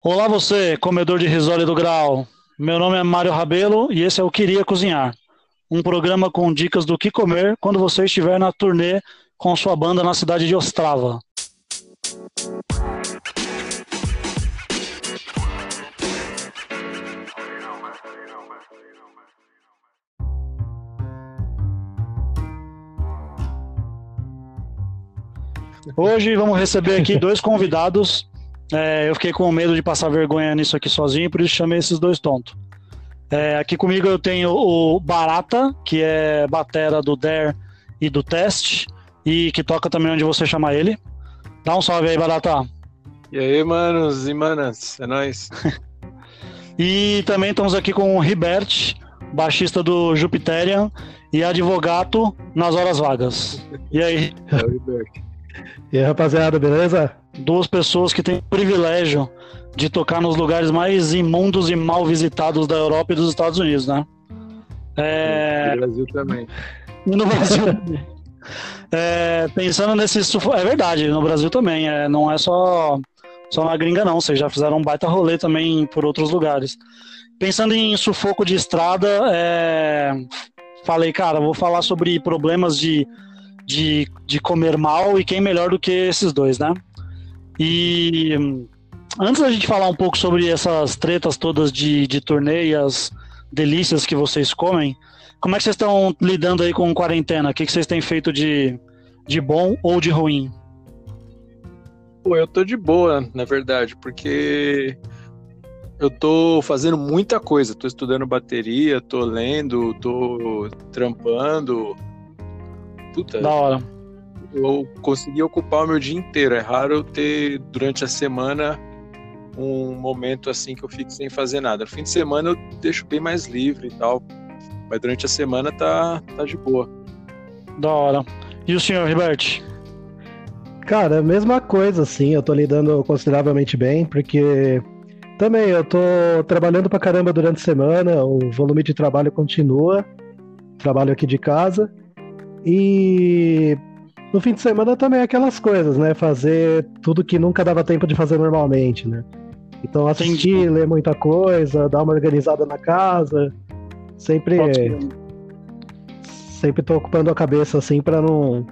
Olá você, comedor de risole do grau. Meu nome é Mário Rabelo e esse é o Queria Cozinhar, um programa com dicas do que comer quando você estiver na turnê com sua banda na cidade de Ostrava. Hoje vamos receber aqui dois convidados. É, eu fiquei com medo de passar vergonha nisso aqui sozinho, por isso chamei esses dois tontos. É, aqui comigo eu tenho o Barata, que é batera do Dare e do Test, e que toca também onde você chama ele. Dá um salve aí, Barata. E aí, manos e manas, é nóis. e também estamos aqui com o Ribert, baixista do Jupiterian e advogado nas horas vagas. E aí? É o Ribert. E aí, rapaziada, beleza? Duas pessoas que têm o privilégio de tocar nos lugares mais imundos e mal visitados da Europa e dos Estados Unidos, né? É... No Brasil também. E no Brasil também. É, pensando nesse. É verdade, no Brasil também. É, não é só, só na gringa, não. Vocês já fizeram um baita rolê também por outros lugares. Pensando em sufoco de estrada, é, falei, cara, vou falar sobre problemas de de, de comer mal e quem melhor do que esses dois, né? E antes da gente falar um pouco sobre essas tretas todas de, de turnê e as delícias que vocês comem, como é que vocês estão lidando aí com quarentena? O que, que vocês têm feito de, de bom ou de ruim? Pô, eu tô de boa, na verdade, porque eu tô fazendo muita coisa. Tô estudando bateria, tô lendo, tô trampando, Puta. Da hora. Eu consegui ocupar o meu dia inteiro. É raro eu ter, durante a semana, um momento assim que eu fico sem fazer nada. No fim de semana eu deixo bem mais livre e tal. Mas durante a semana tá, tá de boa. Da hora. E o senhor, Ribert? Cara, mesma coisa, assim. Eu tô lidando consideravelmente bem, porque também eu tô trabalhando pra caramba durante a semana, o volume de trabalho continua. Trabalho aqui de casa. E no fim de semana também é aquelas coisas, né? Fazer tudo que nunca dava tempo de fazer normalmente, né? Então assistir, Entendi. ler muita coisa, dar uma organizada na casa. Sempre. Sempre tô ocupando a cabeça assim para não,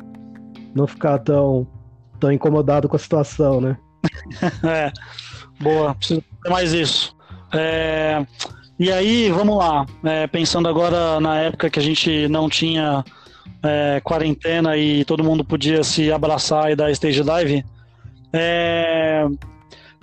não ficar tão, tão incomodado com a situação, né? é. Boa, preciso ter mais isso. É, e aí, vamos lá. É, pensando agora na época que a gente não tinha é, quarentena e todo mundo podia se abraçar e dar stage dive. É,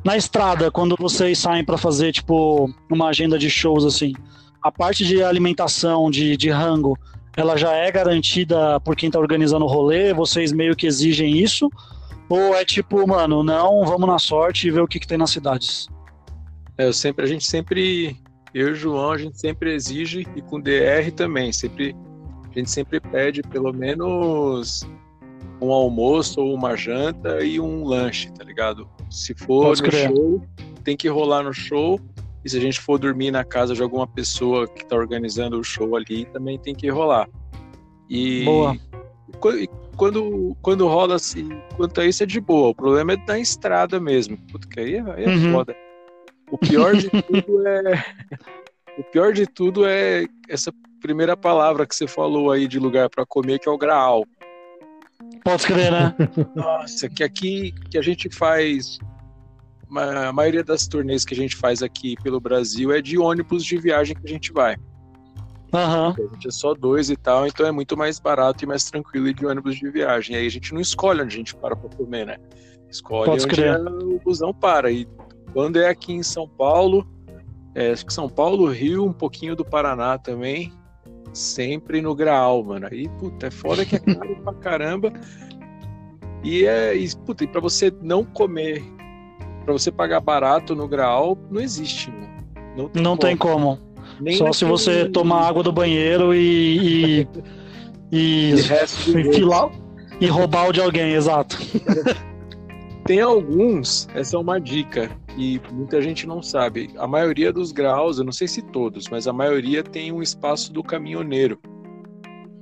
na estrada, quando vocês saem para fazer tipo uma agenda de shows assim, a parte de alimentação, de, de rango, ela já é garantida por quem está organizando o rolê? Vocês meio que exigem isso? Ou é tipo, mano, não, vamos na sorte e ver o que, que tem nas cidades? É, eu sempre, a gente sempre, eu e o João, a gente sempre exige, e com DR também, sempre a gente sempre pede pelo menos um almoço ou uma janta e um lanche, tá ligado? Se for Pode no crer. show, tem que rolar no show. E se a gente for dormir na casa de alguma pessoa que tá organizando o show ali, também tem que rolar. E boa. quando, quando rola assim, quanto a isso é de boa. O problema é na estrada mesmo. Puta, que aí é, aí é uhum. foda. O pior de tudo é. O pior de tudo é essa primeira palavra que você falou aí de lugar para comer, que é o Graal. Pode crer, né? Nossa, que aqui que a gente faz. A maioria das turnês que a gente faz aqui pelo Brasil é de ônibus de viagem que a gente vai. Uhum. A gente é só dois e tal, então é muito mais barato e mais tranquilo ir de ônibus de viagem. Aí a gente não escolhe onde a gente para para comer, né? Escolhe Pode onde é o busão para. E quando é aqui em São Paulo, é, acho que São Paulo, Rio, um pouquinho do Paraná também, sempre no Graal, mano. Aí, puta, é foda que é caro pra caramba. E é, e, puta, e pra você não comer, pra você pagar barato no Graal, não existe, mano. Não tem não como. Tem como. Só se você tomar água do banheiro e. E, e, e, e roubar o de alguém, exato. Tem alguns, essa é uma dica, e muita gente não sabe. A maioria dos graus, eu não sei se todos, mas a maioria tem um espaço do caminhoneiro.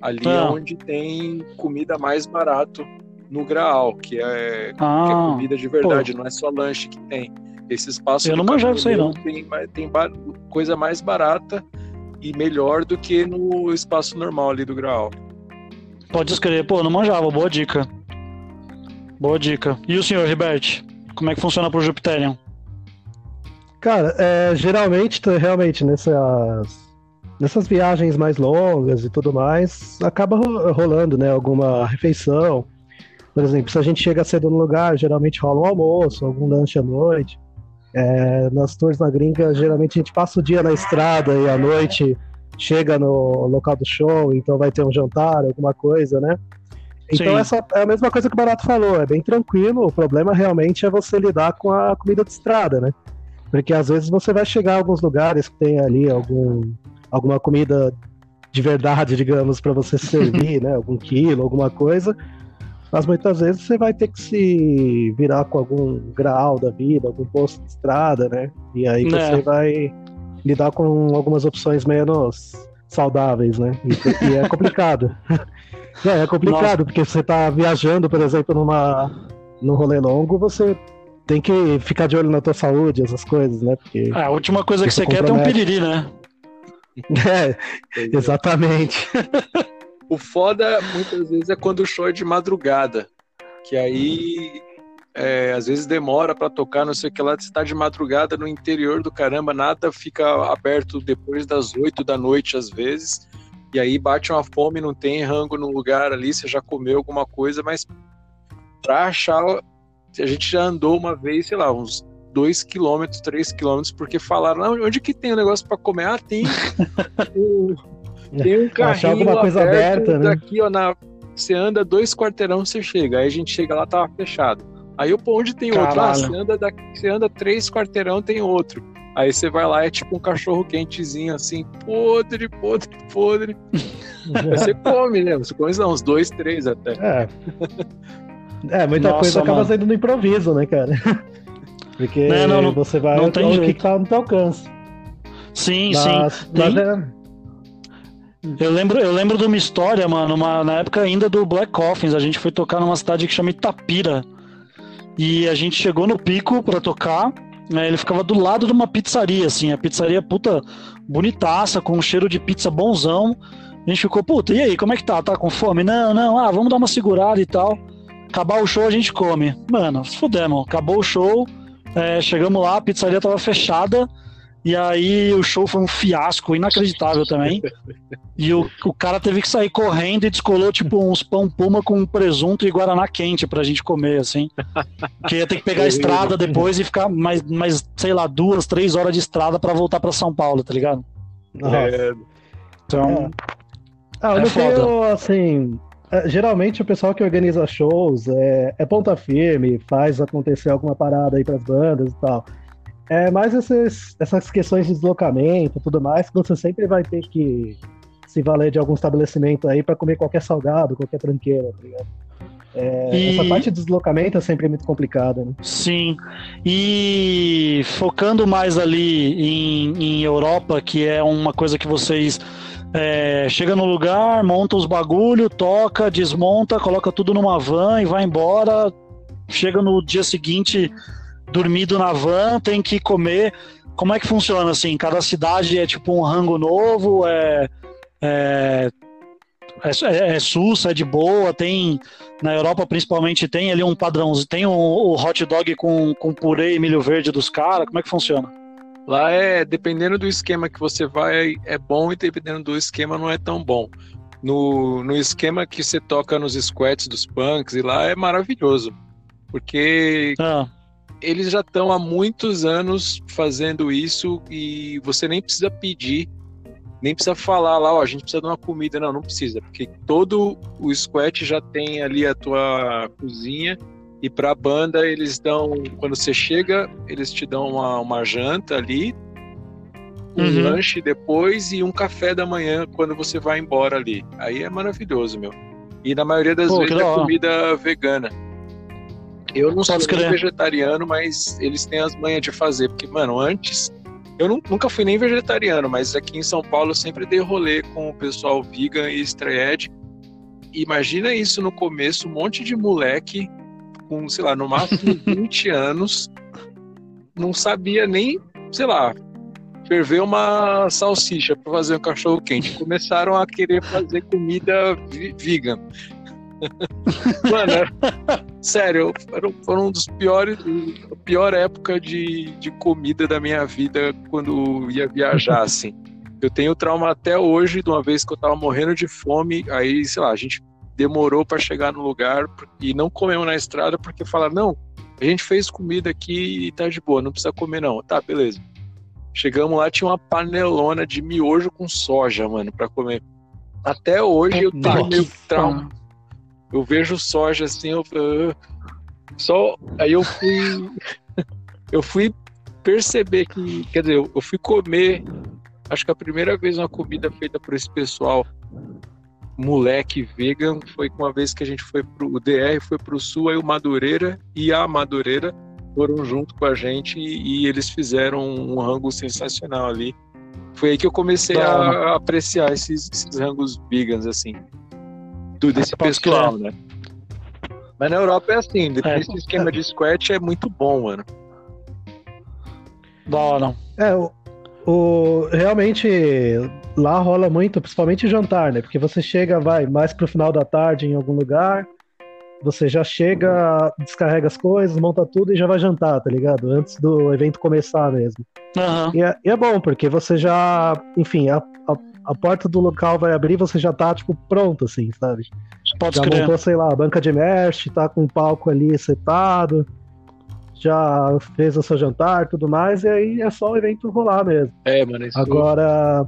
Ali ah. onde tem comida mais barato no graal, que é, ah. que é comida de verdade, Pô. não é só lanche que tem. Esse espaço Eu não manjava isso aí, não. Tem, tem coisa mais barata e melhor do que no espaço normal ali do Graal. Pode escrever, pô, não manjava, boa dica. Boa dica. E o senhor, Ribert? Como é que funciona pro Jupiterian? Cara, é, geralmente, realmente, nessas, nessas viagens mais longas e tudo mais, acaba rolando, né, alguma refeição. Por exemplo, se a gente chega cedo no lugar, geralmente rola um almoço, algum lanche à noite. É, nas tours na gringa, geralmente a gente passa o dia na estrada e à noite chega no local do show, então vai ter um jantar, alguma coisa, né? Então Sim. essa é a mesma coisa que o Barato falou, é bem tranquilo, o problema realmente é você lidar com a comida de estrada, né? Porque às vezes você vai chegar a alguns lugares que tem ali algum, alguma comida de verdade, digamos, para você servir, né? Algum quilo, alguma coisa mas muitas vezes você vai ter que se virar com algum grau da vida, algum posto de estrada, né? E aí é. você vai lidar com algumas opções menos saudáveis, né? E, e é complicado. é, é complicado, Nossa. porque você tá viajando, por exemplo, numa, num rolê longo, você tem que ficar de olho na tua saúde, essas coisas, né? Porque é, a última coisa que você quer é ter um piriri, né? É, exatamente. O foda, muitas vezes, é quando o show é de madrugada. Que aí, é, às vezes demora para tocar, não sei o que lá. Você tá de madrugada no interior do caramba, nada fica aberto depois das oito da noite, às vezes. E aí bate uma fome, não tem rango no lugar ali, você já comeu alguma coisa, mas pra achar. A gente já andou uma vez, sei lá, uns 2 quilômetros, 3 quilômetros, porque falaram, onde que tem o um negócio para comer? Ah, tem tem um carrinho alguma coisa aberta, né? daqui, ó, na... você anda dois quarteirão, você chega. Aí a gente chega lá, tava fechado. Aí eu, pô, onde tem Caralho. outro? Ah, você anda, daqui, você anda três quarteirão, tem outro. Aí você vai lá, é tipo um cachorro quentezinho, assim, podre, podre, podre. Aí você come, né? Você come não, uns dois, três até. É, é muita Nossa, coisa mano. acaba saindo no improviso, né, cara? Porque não, não, não, você vai não tem onde jeito. que tá no teu alcance. Sim, mas, sim. Mas tem... é eu lembro, eu lembro de uma história, mano, uma, na época ainda do Black Coffins, a gente foi tocar numa cidade que chama Itapira. E a gente chegou no pico para tocar, né, ele ficava do lado de uma pizzaria, assim, a pizzaria puta bonitaça, com um cheiro de pizza bonzão. A gente ficou, puta, e aí, como é que tá? Tá com fome? Não, não, ah, vamos dar uma segurada e tal. Acabar o show, a gente come. Mano, fudemos, acabou o show, é, chegamos lá, a pizzaria tava fechada, e aí o show foi um fiasco inacreditável também. E o, o cara teve que sair correndo e descolou tipo uns pão puma com presunto e guaraná quente pra gente comer, assim. Que ia ter que pegar a estrada depois e ficar mais, mais, sei lá, duas, três horas de estrada para voltar para São Paulo, tá ligado? É. Então. É. Ah, é foda. assim. É, geralmente o pessoal que organiza shows é, é ponta firme, faz acontecer alguma parada aí pras bandas e tal. É mais esses, essas questões de deslocamento e tudo mais, que você sempre vai ter que se valer de algum estabelecimento aí para comer qualquer salgado, qualquer tranqueira, tá ligado? É, e... Essa parte de deslocamento é sempre muito complicada, né? Sim. E focando mais ali em, em Europa, que é uma coisa que vocês é, chega no lugar, monta os bagulho, toca, desmonta, coloca tudo numa van e vai embora. Chega no dia seguinte dormido na van, tem que comer. Como é que funciona assim? Cada cidade é tipo um rango novo, é, é, é, é sussa, é de boa, tem na Europa principalmente tem ali um padrão, tem o, o hot dog com, com purê e milho verde dos caras, como é que funciona? Lá é, dependendo do esquema que você vai, é bom e dependendo do esquema não é tão bom. No, no esquema que você toca nos squats dos punks e lá é maravilhoso. Porque ah eles já estão há muitos anos fazendo isso e você nem precisa pedir, nem precisa falar lá, ó, a gente precisa de uma comida. Não, não precisa, porque todo o squat já tem ali a tua cozinha e para a banda eles dão, quando você chega, eles te dão uma, uma janta ali, um uhum. lanche depois e um café da manhã quando você vai embora ali. Aí é maravilhoso, meu. E na maioria das Pô, vezes é comida vegana. Eu não sou nem vegetariano, mas eles têm as manhas de fazer. Porque, mano, antes. Eu nunca fui nem vegetariano, mas aqui em São Paulo eu sempre dei rolê com o pessoal vegan e estreed. Imagina isso no começo, um monte de moleque com, sei lá, no máximo 20 anos, não sabia nem, sei lá, ferver uma salsicha para fazer um cachorro quente. Começaram a querer fazer comida vegan. Mano, era, sério, foram, foram um dos piores, a pior época de, de comida da minha vida quando ia viajar, assim. Eu tenho trauma até hoje de uma vez que eu tava morrendo de fome, aí, sei lá, a gente demorou para chegar no lugar e não comemos na estrada porque falaram, não, a gente fez comida aqui e tá de boa, não precisa comer não. Tá, beleza. Chegamos lá, tinha uma panelona de miojo com soja, mano, para comer. Até hoje eu tenho meio trauma. Eu vejo soja assim, eu, eu só aí eu fui eu fui perceber que, quer dizer, eu fui comer acho que a primeira vez uma comida feita por esse pessoal moleque vegan foi uma vez que a gente foi pro o DR foi pro sul aí o Madureira e a Madureira foram junto com a gente e, e eles fizeram um rango sensacional ali. Foi aí que eu comecei a, a, apreciar esses, esses rangos vegans assim do desse pessoal né mas na Europa é assim é, esse esquema é. de squat é muito bom mano da hora é o, o realmente lá rola muito, principalmente jantar, né? Porque você chega, vai, mais pro final da tarde em algum lugar, você já chega, descarrega as coisas, monta tudo e já vai jantar, tá ligado? Antes do evento começar mesmo. Uhum. E, é, e, é, bom, porque você já, enfim, a, a, a, porta do local vai abrir, você já tá, tipo, pronto, assim, sabe? Pode já montou, sei lá, a banca de merch, tá com o palco ali setado, já fez o seu jantar tudo mais, e aí é só o evento rolar mesmo. É, mano, isso Agora.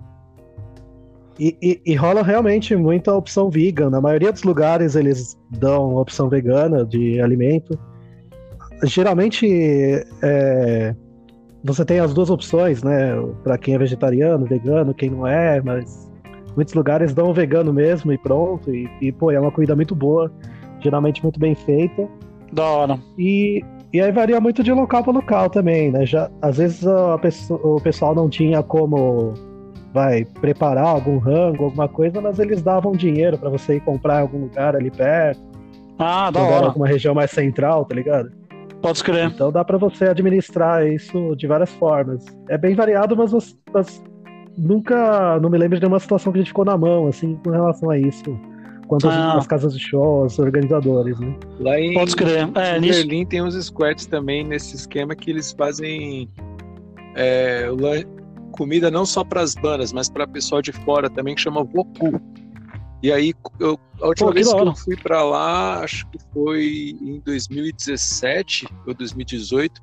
E, e, e, rola realmente muita opção vegan. Na maioria dos lugares eles dão opção vegana de alimento. Geralmente é, você tem as duas opções, né? Para quem é vegetariano, vegano, quem não é, mas muitos lugares dão vegano mesmo e pronto. E, e pô, é uma comida muito boa, geralmente muito bem feita. Da hora. E, e aí varia muito de local para local também, né? Já, às vezes pessoa, o pessoal não tinha como vai preparar algum rango, alguma coisa, mas eles davam dinheiro para você ir comprar em algum lugar ali perto. Ah, da hora. Alguma região mais central, tá ligado? Pode escrever. Então dá para você administrar isso de várias formas. É bem variado, mas, mas, nunca, não me lembro de nenhuma situação que a gente ficou na mão, assim, com relação a isso. Quanto ah. as casas de show, os organizadores, né? Lá em, Pode escrever. É, em nisso... Berlim tem uns squats também nesse esquema que eles fazem é, comida não só para as bandas, mas para pessoal de fora também, que chama Voku. E aí, eu, a última Pô, vez que, que eu fui para lá, acho que foi em 2017 ou 2018,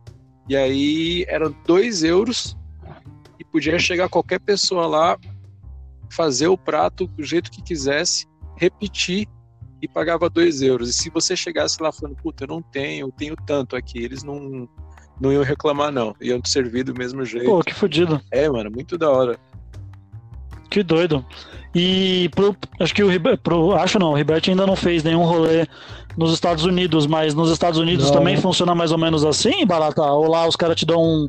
e aí eram 2 euros e podia chegar qualquer pessoa lá, fazer o prato do jeito que quisesse, repetir e pagava 2 euros. E se você chegasse lá falando, puta, eu não tenho, eu tenho tanto aqui, eles não, não iam reclamar, não. Iam te servir do mesmo jeito. Pô, que fodido. É, mano, muito da hora. Que doido. E pro, acho que o pro, acho não, o Ribert ainda não fez nenhum rolê nos Estados Unidos, mas nos Estados Unidos não. também funciona mais ou menos assim, Barata? Ou lá os caras te dão um,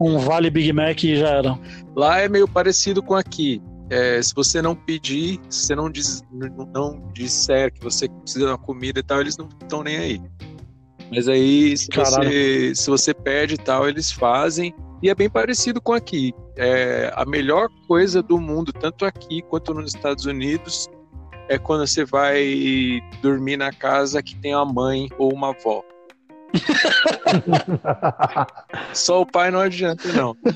um vale Big Mac e já era? Lá é meio parecido com aqui. É, se você não pedir, se você não, diz, não disser que você precisa de uma comida e tal, eles não estão nem aí. Mas aí, se você, se você pede e tal, eles fazem. E é bem parecido com aqui. É, a melhor coisa do mundo, tanto aqui quanto nos Estados Unidos, é quando você vai dormir na casa que tem uma mãe ou uma avó. Só o pai não adianta, não.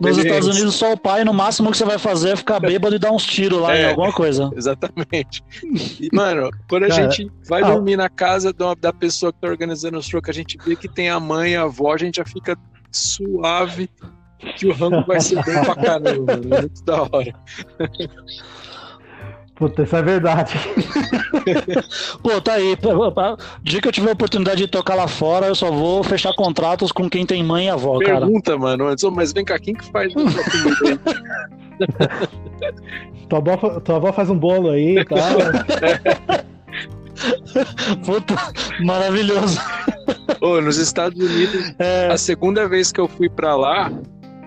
Nos Estados Unidos, só o pai, no máximo que você vai fazer é ficar bêbado e dar uns tiros lá é, em alguma coisa. Exatamente. E, mano, quando a Cara, gente vai ah, dormir na casa da pessoa que tá organizando o show, que a gente vê que tem a mãe e a avó, a gente já fica suave que o rango vai ser bem pra caramba, mano. Muito da hora. Puta, isso é verdade. Pô, tá aí. Dia que eu tiver a oportunidade de tocar lá fora, eu só vou fechar contratos com quem tem mãe e avó, Pergunta, cara. Pergunta, mano, antes, mas vem cá, quem que faz tua, avó, tua avó faz um bolo aí e tal. Puta, maravilhoso. Ô, nos Estados Unidos, é... a segunda vez que eu fui pra lá,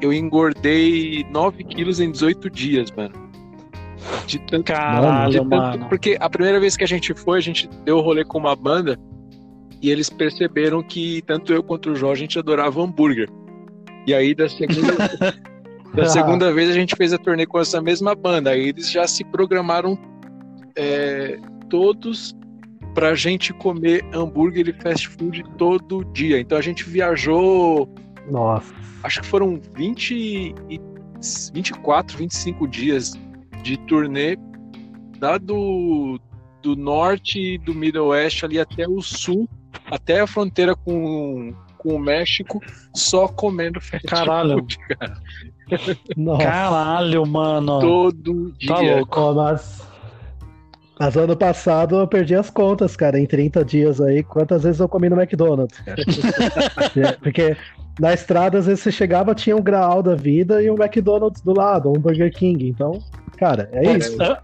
eu engordei 9 quilos em 18 dias, mano. De tanto, Caralho, de tanto, mano. Porque a primeira vez que a gente foi, a gente deu rolê com uma banda E eles perceberam que tanto eu quanto o Jorge a gente adorava hambúrguer. E aí da segunda, da segunda vez a gente fez a turnê com essa mesma banda. Aí eles já se programaram é, todos pra gente comer hambúrguer e fast food todo dia. Então a gente viajou. Nossa. Acho que foram 20 e 24, 25 dias de turnê da do, do norte do Middle West ali até o sul, até a fronteira com, com o México, só comendo fast Caralho. food, cara. Nossa. Caralho, mano. Todo dia. Tá louco. Mas... mas ano passado eu perdi as contas, cara, em 30 dias aí, quantas vezes eu comi no McDonald's, cara. Porque na estrada, às vezes você chegava, tinha um Graal da vida e um McDonald's do lado, um Burger King. Então, cara, é isso. É,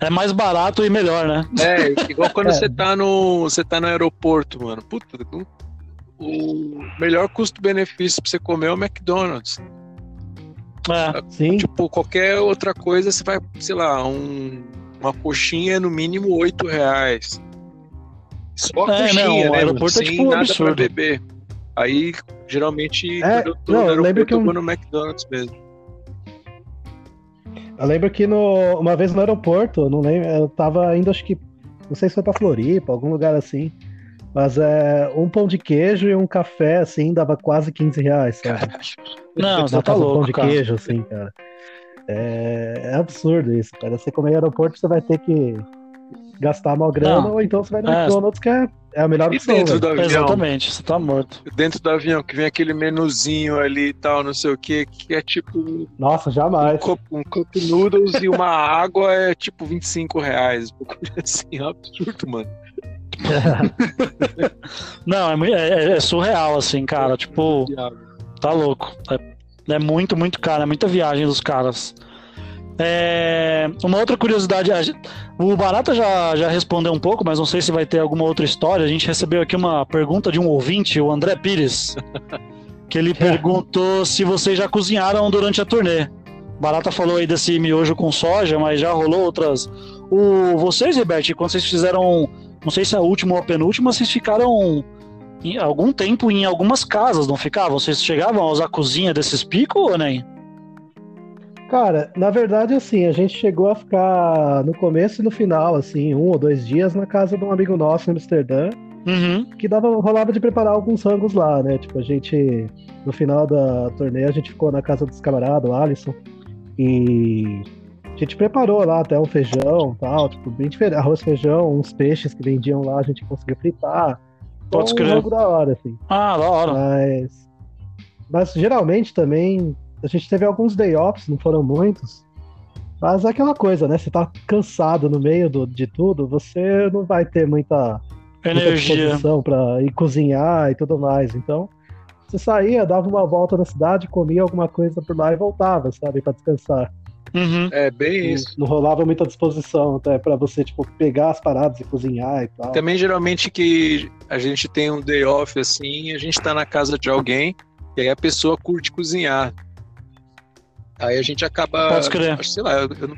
é mais barato e melhor, né? É, igual quando É. você tá no. Você tá no aeroporto, mano. Puta, o- melhor custo-benefício pra você comer é o McDonald's. É. Sim, Tipo, qualquer outra coisa, você vai, sei lá, um, uma coxinha no mínimo 8 reais. Só a É, coxinha, não, né? aeroporto é tipo um nada absurdo. pra beber. Aí, geralmente, É, quando eu tô não, no eu lembro aeroporto, que eu vou no McDonald's mesmo. Eu lembro que no, uma vez no aeroporto, eu não lembro, eu tava indo, acho que, não sei se foi pra Floripa, algum lugar assim. Mas é um pão de queijo e um café, assim, dava quase 15 reais, sabe? Não, você tá do pão louco, de cara. queijo, assim, cara. É, é absurdo isso, cara. Você comer em aeroporto, você vai ter que gastar mal grana, Não. ou então você vai no É. McDonald's, que é, é a melhor E opção. dentro velho. do avião? Exatamente, você tá morto. Dentro do avião, que vem aquele menuzinho ali e tal, não sei o que, que é tipo Nossa, um jamais. cup, um cup noodles e uma água é tipo 25 reais. Um assim, é um absurdo, mano. Não, é, mui- é- é surreal, assim, cara. Tipo, tá louco. É, é muito, muito caro. É muita viagem dos caras. É, uma outra curiosidade, o Barata já, já respondeu um pouco, mas não sei se vai ter alguma outra história. A gente recebeu aqui uma pergunta de um ouvinte, o André Pires, que ele perguntou se vocês já cozinharam durante a turnê. Barata falou aí desse miojo com soja, mas já rolou outras. O, vocês, Roberto, quando vocês fizeram, não sei se é a última ou a penúltima, vocês ficaram em algum tempo em algumas casas, não ficavam? Vocês chegavam a usar a cozinha desses picos ou nem? Cara, na verdade, assim, a gente chegou a ficar no começo e no final, assim, um ou dois dias na casa de um amigo nosso em Amsterdã, Uhum. que dava, rolava de preparar alguns rangos lá, né? Tipo, a gente, no final da turnê, a gente ficou na casa dos camaradas, o Alisson, e a gente preparou lá até um feijão tal, tipo, bem diferente, arroz, feijão, uns peixes que vendiam lá, a gente conseguiu fritar. Pode Então, um rango da hora, assim. Ah, da hora. Mas, mas geralmente também a gente teve alguns day offs, não foram muitos. Mas é aquela coisa, né? Você tá cansado no meio do, de tudo, você não vai ter muita, Energia. disposição pra ir cozinhar e tudo mais. Então, você saía, dava uma volta na cidade, comia alguma coisa por lá e voltava, sabe? Pra descansar. Uhum. É bem Não- isso. Não rolava muita disposição até pra você, tipo, pegar as paradas e cozinhar e tal. Também geralmente que a gente tem um day off assim, a gente tá na casa de alguém e aí a pessoa curte cozinhar. Aí a gente acaba. Pode crer. acho- Sei lá, eu, eu não...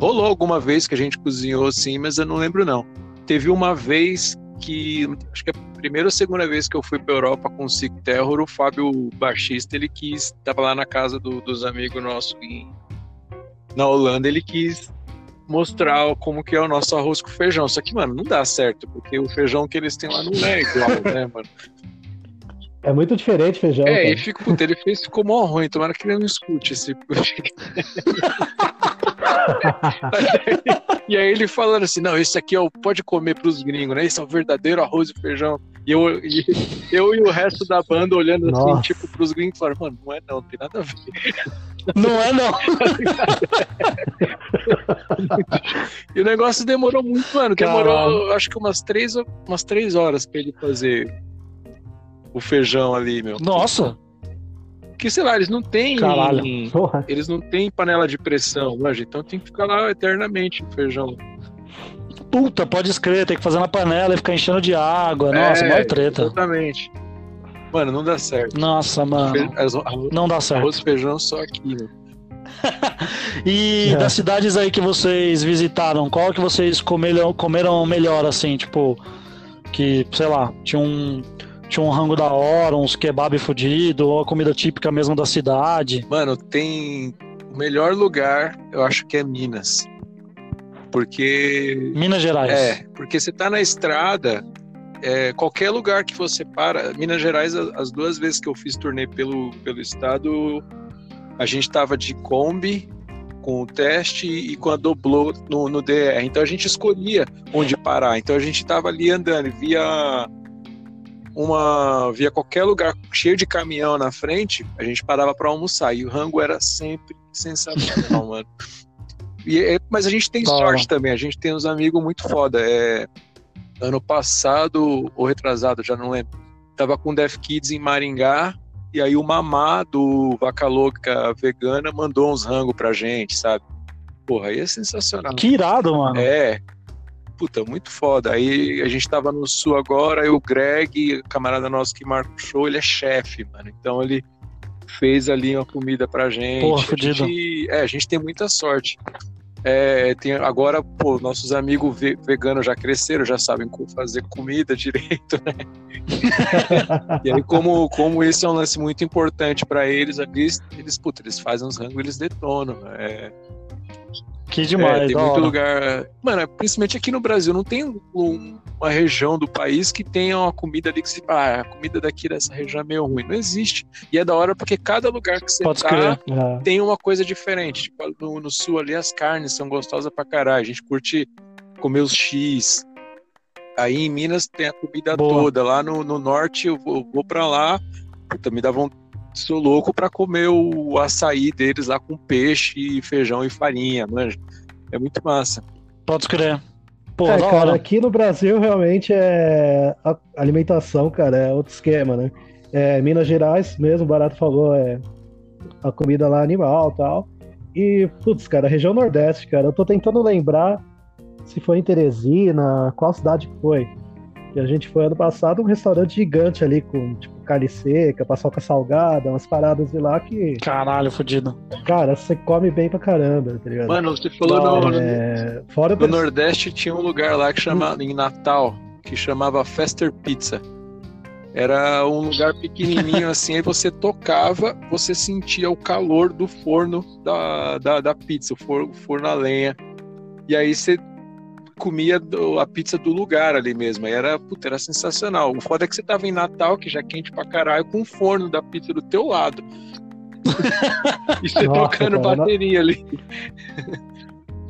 rolou alguma vez que a gente cozinhou assim, mas eu não lembro não. Teve uma vez que acho que é a primeira ou segunda vez que eu fui pra Europa com o Sick Terror, o Fábio baixista, ele quis, tava lá na casa do- dos amigos nossos em- na Holanda, ele quis mostrar como que é o nosso arroz com feijão. Só que, mano, não dá certo, porque o feijão que eles têm lá não é igual, né, mano? É muito diferente feijão. É, cara. e fica, puta, ele fez ficou mó ruim, tomara que ele não escute esse. e aí ele falando assim, não, esse aqui é o pode comer pros gringos, né? Esse é o verdadeiro arroz e feijão. E eu, e, eu e o resto da banda olhando assim, Nossa. tipo, pros gringos, falaram, mano, não é não, não tem nada a ver. Não é, não. E o negócio demorou muito, mano. Demorou, Caralho. acho que umas três, umas três horas pra ele fazer o feijão ali, meu. Nossa. Porque, sei lá, eles não têm. Caralho. Porra. Eles não têm panela de pressão, manja. Então tem que ficar lá eternamente o feijão. Puta, pode escrever, tem que fazer na panela e ficar enchendo de água. Nossa, É, maior treta. Exatamente. Mano, não dá certo. Nossa, mano. Fe- Arroz, Não dá certo. arroz e feijão só aqui, meu. E É. das cidades aí que vocês visitaram, qual que vocês comeram, comeram melhor, assim, tipo, Que, sei lá, tinha um, tinha um rango da hora, uns kebab fudido, ou a comida típica mesmo da cidade. Mano, tem. O melhor lugar, eu acho que é Minas. Porque. Minas Gerais. É, porque você tá na estrada, é, qualquer lugar que você para. Minas Gerais, as duas vezes que eu fiz turnê pelo, pelo estado, a gente tava de Kombi com o teste e com a doblô no, no DR. Então a gente escolhia onde parar. Então a gente tava ali andando, via uma via qualquer lugar cheio de caminhão na frente, a gente parava para almoçar e o rango era sempre sensacional, mano. E, é, mas a gente tem sorte também, a gente tem uns amigos muito foda. É, ano passado ou retrasado, já não lembro. Tava com o Def Kids em Maringá e aí o Mamá do Vaca Louca Vegana mandou uns rango pra gente, sabe? Porra, aí é sensacional. Que irado, mano. É, puta, muito foda. Aí a gente tava no sul agora, e o Greg, camarada nosso que marca o show, ele é chefe, mano. Então ele fez ali uma comida pra gente. Porra, a gente é, a gente tem muita sorte. É, tem, agora, pô, nossos amigos veganos já cresceram, já sabem fazer comida direito, né? e aí, como, como esse é um lance muito importante para eles, eles, eles, puta, eles fazem uns rangos, eles detonam. É, que demais, é, tem muito hora. lugar. Mano, principalmente aqui no Brasil, não tem um, uma região do país que tenha uma comida ali que se ah, a comida daqui dessa região é meio ruim. Não existe. E é da hora porque cada lugar que você Pode tá é. tem uma coisa diferente. Tipo, no, no, sul ali as carnes são gostosas pra caralho. A gente curte comer os X. Aí em Minas tem a comida Boa. toda. Lá no, no norte eu vou, vou pra lá. Puta, me dá vontade sou louco para comer o açaí deles lá com peixe, feijão e farinha, manja. É muito massa. Pode crer. Pô, é, cara, aqui no Brasil realmente é a alimentação, cara, é outro esquema, né? É, Minas Gerais, mesmo, o Barato falou, é a comida lá animal tal. E, putz, cara, região Nordeste, cara, eu tô tentando lembrar se foi em Teresina, qual cidade que foi. Que a gente foi ano passado um restaurante gigante ali com, tipo, carne seca, paçoca salgada, umas paradas de lá que. Caralho, fodido. Cara, você come bem pra caramba, tá ligado? Mano, você falou no, é... Fora no Nordeste tinha um lugar lá que chamava, em Natal, que chamava Fester Pizza. Era um lugar pequenininho assim, aí você tocava, você sentia o calor do forno da, da, da pizza, o forno, o forno a lenha. E aí você comia a pizza do lugar ali mesmo. E era, puta, era sensacional. O foda é que você tava em Natal, que já é quente pra caralho, com o forno da pizza do teu lado. e você Nossa, tocando cara, bateria ali.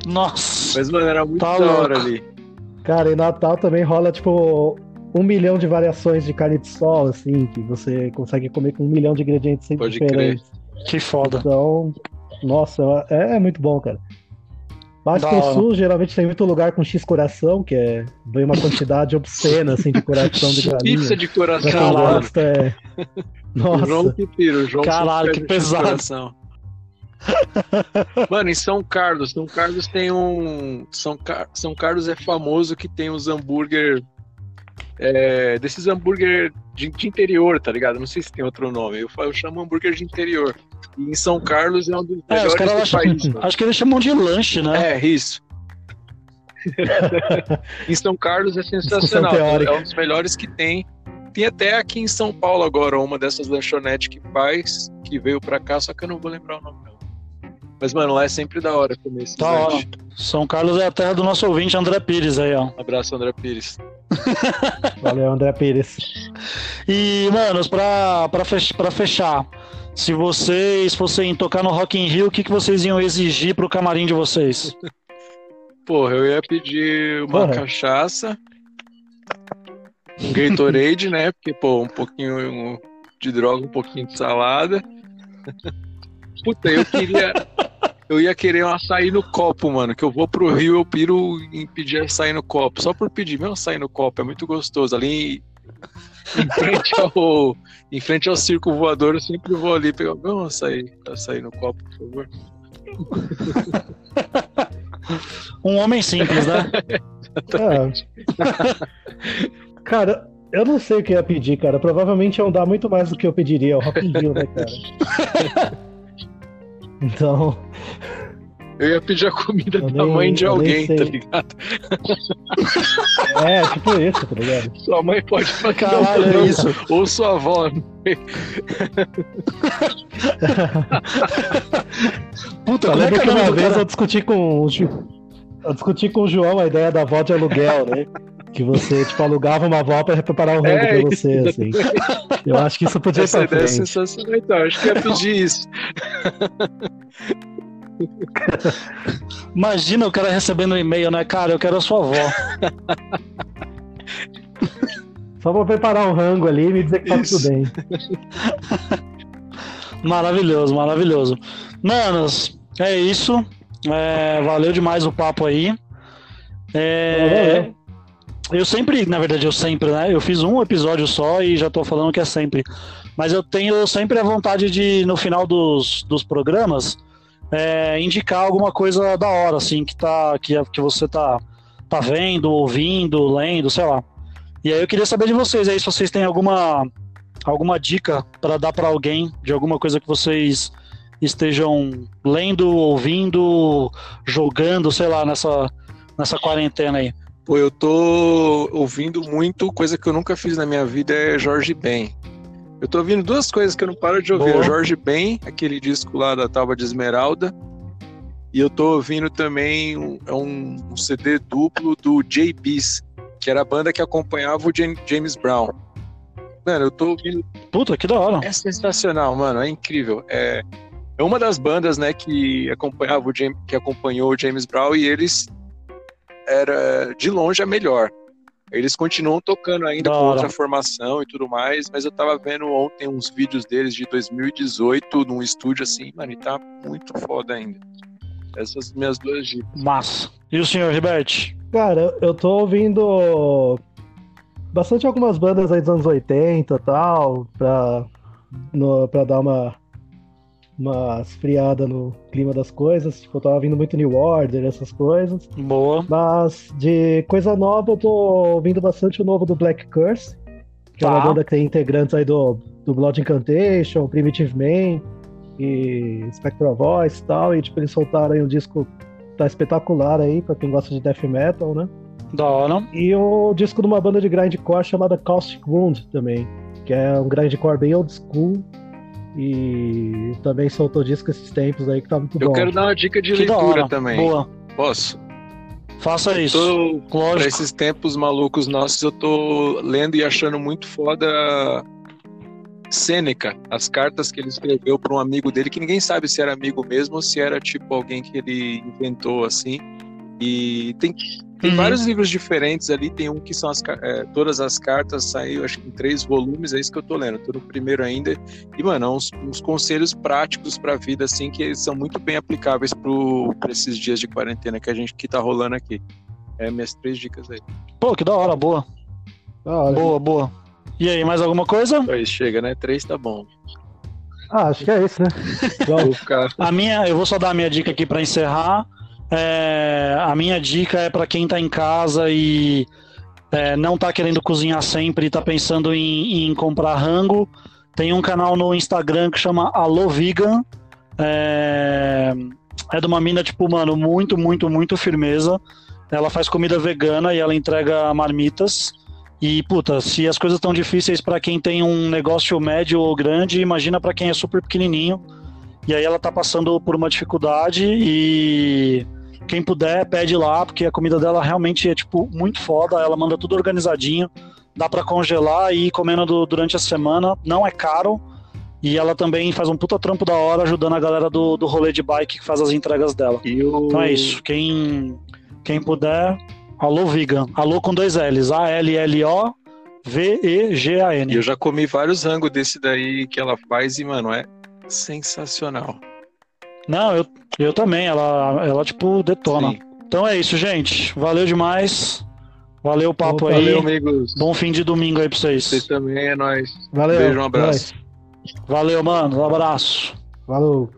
Nossa. Mas, mano, era muito tá da hora ali. Cara, em Natal também rola, tipo, um milhão de variações de carne de sol, assim, que você consegue comer com um milhão de ingredientes Pode diferentes. Crer. Que foda. Então, nossa, é, é muito bom, cara. Mas pro sul, geralmente tem muito lugar com X coração, que é vem uma quantidade obscena assim, de coração de galinha. Pizza de coração, mano. É... Nossa. João Pipiro, João Caralho, que pesado. Mano, em São Carlos, São Carlos tem um. São, Car... São Carlos é famoso que tem os hambúrguer. É, desses hambúrguer de, de, interior, tá ligado? Não sei se tem outro nome. Eu, eu chamo hambúrguer de interior. E em São Carlos é um dos é, melhores do acham, país. Acho que eles chamam de lanche, né? É, isso. em São Carlos é sensacional. É um dos melhores que tem. Tem até aqui em São Paulo agora uma dessas lanchonetes que faz, que veio pra cá, só que eu não vou lembrar o nome. Mas, mano, lá é sempre da hora comer esse Da hora. São Carlos é a terra do nosso ouvinte André Pires aí, ó. Um abraço, André Pires. Valeu, André Pires. E, manos, pra, pra, fech pra fechar, se vocês fossem tocar no Rock in Rio, o que, que vocês iam exigir pro camarim de vocês? Porra, eu ia pedir uma Porra. cachaça, um Gatorade, né? Porque, pô, um pouquinho de droga, um pouquinho de salada. Puta, eu queria. Eu ia querer um açaí no copo, mano. Que eu vou pro Rio, eu piro em pedir açaí no copo. Só por pedir meu açaí no copo, é muito gostoso. Ali em frente ao, em frente ao circo voador, eu sempre vou ali pegar meu açaí, açaí no copo, por favor. um homem simples, né? É. Cara, eu não sei o que ia pedir, cara. Provavelmente iam dar muito mais do que eu pediria. O Rock in Rio, né, cara? Então. Eu ia pedir a comida eu da nem, mãe de alguém, tá ligado? É, tipo isso, tá ligado? Sua mãe pode falar, caralho, é isso. Ou sua avó. Puta, eu lembro que uma vez eu discuti com o eu discuti com o João a ideia da avó de aluguel, né? Que você, tipo, alugava uma avó pra preparar um rango é, pra você, assim. Eu acho que isso podia Essa ideia é sensacional, então. Acho que ia pedir isso. Imagina o cara recebendo um e-mail, né? Cara, eu quero a sua avó. Só vou preparar um rango ali e me dizer que tá tudo bem. maravilhoso, maravilhoso. Manos, é isso. É, valeu demais o papo aí. É, eu sempre, na verdade, eu sempre, né? Eu fiz um episódio só e já tô falando que é sempre. Mas eu tenho sempre a vontade de, no final dos, dos programas, é, indicar alguma coisa da hora, assim, que, tá, que, que você tá, tá vendo, ouvindo, lendo, sei lá. E aí eu queria saber de vocês aí, se vocês têm alguma, alguma dica para dar para alguém de alguma coisa que vocês estejam lendo, ouvindo, jogando, sei lá, nessa, nessa quarentena aí. Pô, eu tô ouvindo muito coisa que eu nunca fiz na minha vida, é Jorge Ben. Eu tô ouvindo duas coisas que eu não paro de ouvir. Boa. Jorge Ben, aquele disco lá da Tava de Esmeralda. E eu tô ouvindo também um, é um, um CD duplo do JBs, que era a banda que acompanhava o James Brown. Mano, eu tô ouvindo. Puta, que da hora. É sensacional, mano. É incrível. É, é uma das bandas, né, que acompanhava o James, que acompanhou o James Brown e eles era de longe a melhor. Eles continuam tocando ainda com outra formação e tudo mais, mas eu tava vendo ontem uns vídeos deles de 2018 num estúdio assim, mano, e tá muito foda ainda. Essas minhas duas dicas. Massa. E o senhor, Ribert? Cara, eu tô ouvindo bastante algumas bandas aí dos anos 80 e tal, pra, no, pra dar uma uma esfriada no clima das coisas. Tipo, eu tava ouvindo muito New Order, essas coisas. Boa. Mas de coisa nova, eu tô ouvindo bastante o novo do Black Curse, que tá. é uma tá. banda que tem integrantes aí do, do Blood Incantation, Primitive Man e Spectral Voice e tal. E tipo, eles soltaram aí um disco tá espetacular aí, pra quem gosta de death metal, né? Da hora. E o disco de uma banda de grindcore chamada Caustic Wound também, que é um grindcore bem old school, e também soltou disco esses tempos aí que tá muito eu bom. Eu quero dar uma dica de que leitura também. Boa. Posso? Faça eu isso. Tô, pra esses tempos malucos nossos, eu tô lendo e achando muito foda Sêneca, as cartas que ele escreveu para um amigo dele, que ninguém sabe se era amigo mesmo ou se era tipo alguém que ele inventou assim. E tem tem uhum. vários livros diferentes ali, tem um que são as, é, todas as cartas, saiu acho que em três volumes, é isso que eu tô lendo, tô no primeiro ainda. E, mano, é uns, uns conselhos práticos pra vida, assim, que são muito bem aplicáveis para esses dias de quarentena que a gente que tá rolando aqui. É minhas três dicas aí. Pô, que da hora, boa. Da hora. Boa, boa. E aí, mais alguma coisa? Pois chega, né? Três tá bom. Ah, acho que é isso, né? a minha, eu vou só dar a minha dica aqui para encerrar. É, a minha dica é para quem está em casa e é, não está querendo cozinhar sempre e está pensando em, em, comprar rango. Tem um canal no Instagram que chama Alô Vegan. É, é de uma mina, tipo, mano, muito, muito, muito firmeza. Ela faz comida vegana e ela entrega marmitas. E, puta, se as coisas estão difíceis para quem tem um negócio médio ou grande, imagina para quem é super pequenininho. E aí ela tá passando por uma dificuldade e quem puder, pede lá, porque a comida dela realmente é, tipo, muito foda. Ela manda tudo organizadinho. Dá para congelar e ir comendo durante a semana. Não é caro. E ela também faz um puta trampo da hora ajudando a galera do, do rolê de bike que faz as entregas dela. Então é isso. Quem, quem puder, alô vegan. Alô com dois L's. A-L-L-O V-E-G-A-N. Eu já comi vários rangos desse daí que ela faz e, mano, é sensacional. Não, eu, eu também. Ela, ela tipo, detona. Sim. Então é isso, gente. Valeu demais. Valeu o papo Opa, aí. Valeu, amigos. Bom fim de domingo aí pra vocês. Vocês também, é nóis. Valeu. Beijo, um abraço. Valeu, mano. Um abraço. Falou.